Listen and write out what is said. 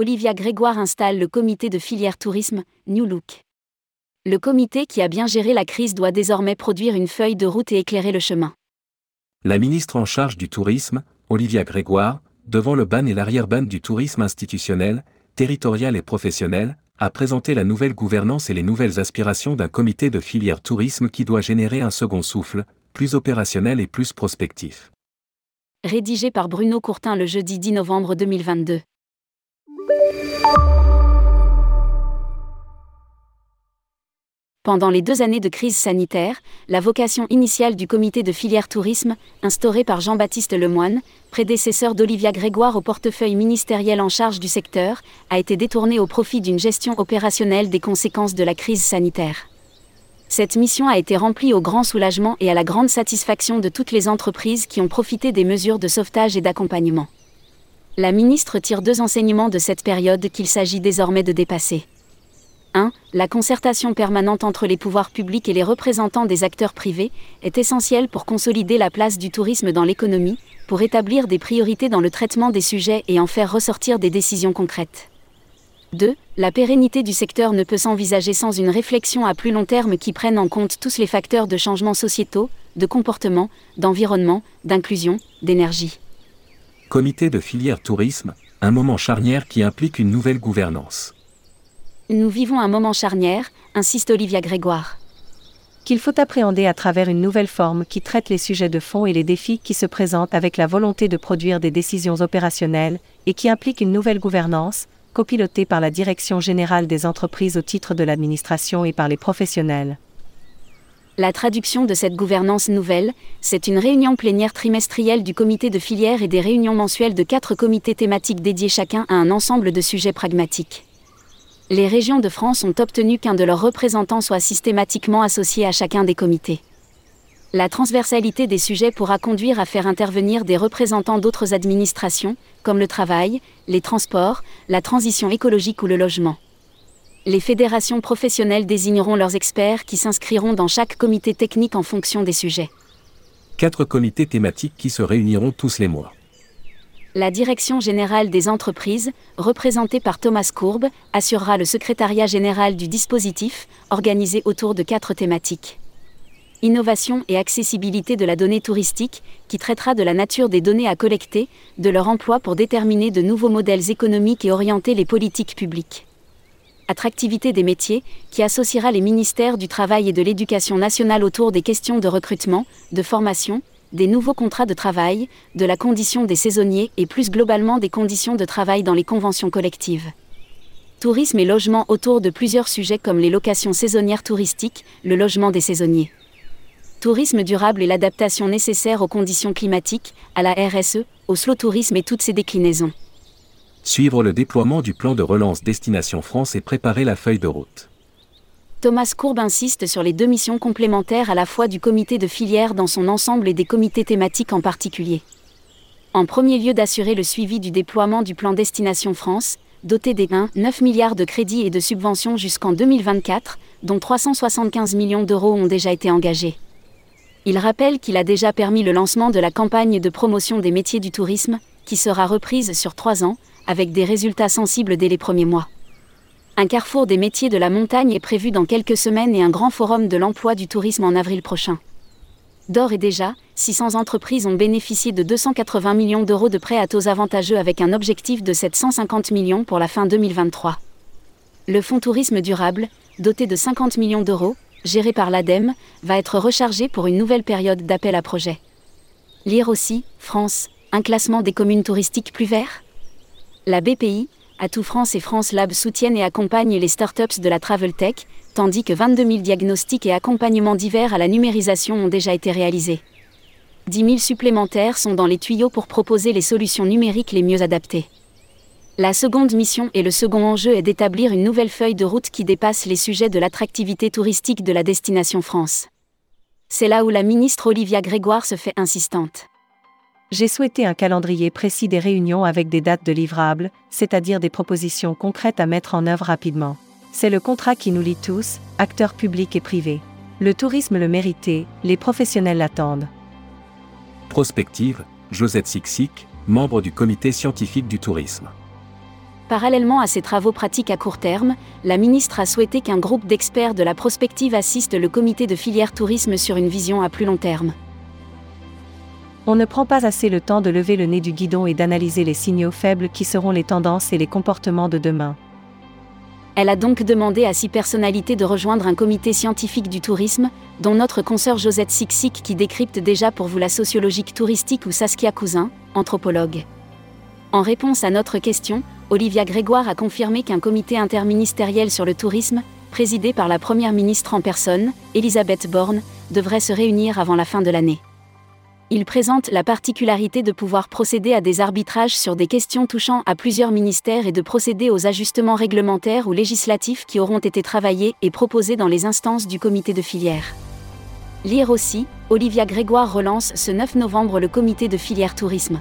Olivia Grégoire installe le comité de filière tourisme, New Look. Le comité qui a bien géré la crise doit désormais produire une feuille de route et éclairer le chemin. La ministre en charge du tourisme, Olivia Grégoire, devant le ban et l'arrière-ban du tourisme institutionnel, territorial et professionnel, a présenté la nouvelle gouvernance et les nouvelles aspirations d'un comité de filière tourisme qui doit générer un second souffle, plus opérationnel et plus prospectif. Rédigé par Bruno Courtin le jeudi 10 novembre 2022. Pendant les deux années de crise sanitaire, la vocation initiale du comité de filière tourisme, instauré par Jean-Baptiste Lemoine, prédécesseur d'Olivia Grégoire au portefeuille ministériel en charge du secteur, a été détournée au profit d'une gestion opérationnelle des conséquences de la crise sanitaire. Cette mission a été remplie au grand soulagement et à la grande satisfaction de toutes les entreprises qui ont profité des mesures de sauvetage et d'accompagnement. La ministre tire deux enseignements de cette période qu'il s'agit désormais de dépasser. 1. La concertation permanente entre les pouvoirs publics et les représentants des acteurs privés est essentielle pour consolider la place du tourisme dans l'économie, pour établir des priorités dans le traitement des sujets et en faire ressortir des décisions concrètes. 2. La pérennité du secteur ne peut s'envisager sans une réflexion à plus long terme qui prenne en compte tous les facteurs de changement sociétaux, de comportement, d'environnement, d'inclusion, d'énergie. Comité de filière tourisme, un moment charnière qui implique une nouvelle gouvernance. Nous vivons un moment charnière, insiste Olivia Grégoire. Qu'il faut appréhender à travers une nouvelle forme qui traite les sujets de fond et les défis qui se présentent avec la volonté de produire des décisions opérationnelles et qui implique une nouvelle gouvernance, copilotée par la Direction générale des entreprises au titre de l'administration et par les professionnels. La traduction de cette gouvernance nouvelle, c'est une réunion plénière trimestrielle du comité de filière et des réunions mensuelles de quatre comités thématiques dédiés chacun à un ensemble de sujets pragmatiques. Les régions de France ont obtenu qu'un de leurs représentants soit systématiquement associé à chacun des comités. La transversalité des sujets pourra conduire à faire intervenir des représentants d'autres administrations, comme le travail, les transports, la transition écologique ou le logement les fédérations professionnelles désigneront leurs experts qui s'inscriront dans chaque comité technique en fonction des sujets. Quatre comités thématiques qui se réuniront tous les mois. La Direction générale des entreprises, représentée par Thomas Courbe, assurera le secrétariat général du dispositif, organisé autour de quatre thématiques. Innovation et accessibilité de la donnée touristique, qui traitera de la nature des données à collecter, de leur emploi pour déterminer de nouveaux modèles économiques et orienter les politiques publiques. Attractivité des métiers, qui associera les ministères du Travail et de l'Éducation nationale autour des questions de recrutement, de formation, des nouveaux contrats de travail, de la condition des saisonniers et plus globalement des conditions de travail dans les conventions collectives. Tourisme et logement autour de plusieurs sujets comme les locations saisonnières touristiques, le logement des saisonniers. Tourisme durable et l'adaptation nécessaire aux conditions climatiques, à la RSE, au slow tourisme et toutes ses déclinaisons suivre le déploiement du plan de relance Destination France et préparer la feuille de route. Thomas Courbe insiste sur les deux missions complémentaires à la fois du comité de filière dans son ensemble et des comités thématiques en particulier. En premier lieu d'assurer le suivi du déploiement du plan Destination France, doté des 1, 9 milliards de crédits et de subventions jusqu'en 2024, dont 375 millions d'euros ont déjà été engagés. Il rappelle qu'il a déjà permis le lancement de la campagne de promotion des métiers du tourisme, qui sera reprise sur trois ans, avec des résultats sensibles dès les premiers mois. Un carrefour des métiers de la montagne est prévu dans quelques semaines et un grand forum de l'emploi du tourisme en avril prochain. D'or et déjà, 600 entreprises ont bénéficié de 280 millions d'euros de prêts à taux avantageux avec un objectif de 750 millions pour la fin 2023. Le fonds tourisme durable, doté de 50 millions d'euros, géré par l'ADEME, va être rechargé pour une nouvelle période d'appel à projets. Lire aussi, France, un classement des communes touristiques plus verts la BPI, Atout France et France Lab soutiennent et accompagnent les startups de la Travel Tech, tandis que 22 000 diagnostics et accompagnements divers à la numérisation ont déjà été réalisés. 10 000 supplémentaires sont dans les tuyaux pour proposer les solutions numériques les mieux adaptées. La seconde mission et le second enjeu est d'établir une nouvelle feuille de route qui dépasse les sujets de l'attractivité touristique de la destination France. C'est là où la ministre Olivia Grégoire se fait insistante j'ai souhaité un calendrier précis des réunions avec des dates de livrables, c'est-à-dire des propositions concrètes à mettre en œuvre rapidement. C'est le contrat qui nous lie tous, acteurs publics et privés. Le tourisme le méritait, les professionnels l'attendent. Prospective, Josette Sixic, membre du comité scientifique du tourisme. Parallèlement à ces travaux pratiques à court terme, la ministre a souhaité qu'un groupe d'experts de la prospective assiste le comité de filière tourisme sur une vision à plus long terme. On ne prend pas assez le temps de lever le nez du guidon et d'analyser les signaux faibles qui seront les tendances et les comportements de demain. Elle a donc demandé à six personnalités de rejoindre un comité scientifique du tourisme, dont notre consoeur Josette Sixic qui décrypte déjà pour vous la sociologique touristique ou Saskia Cousin, anthropologue. En réponse à notre question, Olivia Grégoire a confirmé qu'un comité interministériel sur le tourisme, présidé par la Première ministre en personne, Elisabeth Borne, devrait se réunir avant la fin de l'année. Il présente la particularité de pouvoir procéder à des arbitrages sur des questions touchant à plusieurs ministères et de procéder aux ajustements réglementaires ou législatifs qui auront été travaillés et proposés dans les instances du comité de filière. Lire aussi, Olivia Grégoire relance ce 9 novembre le comité de filière tourisme.